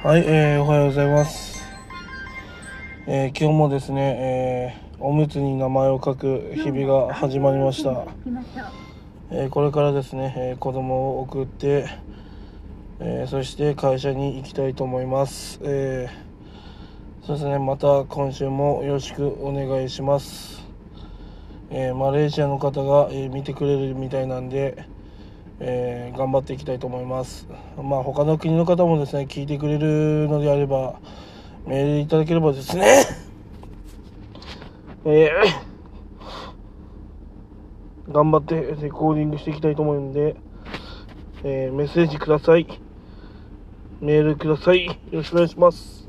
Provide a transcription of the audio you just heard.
はい、えー、おはようございます。えー、今日もですね、えー、おむつに名前を書く日々が始まりました。えー、これからですね、えー、子供を送って、えー、そして会社に行きたいと思います。えー、そうですね、また今週もよろしくお願いします。えー、マレーシアの方が、えー見てくれるみたいなんで、えー頑張っていきたいと思います。まあ他の国の方もですね聞いてくれるのであればメールいただければですね、えー 頑張ってレコーディングしていきたいと思うんで、えーメッセージください。メールください。よろしくお願いします。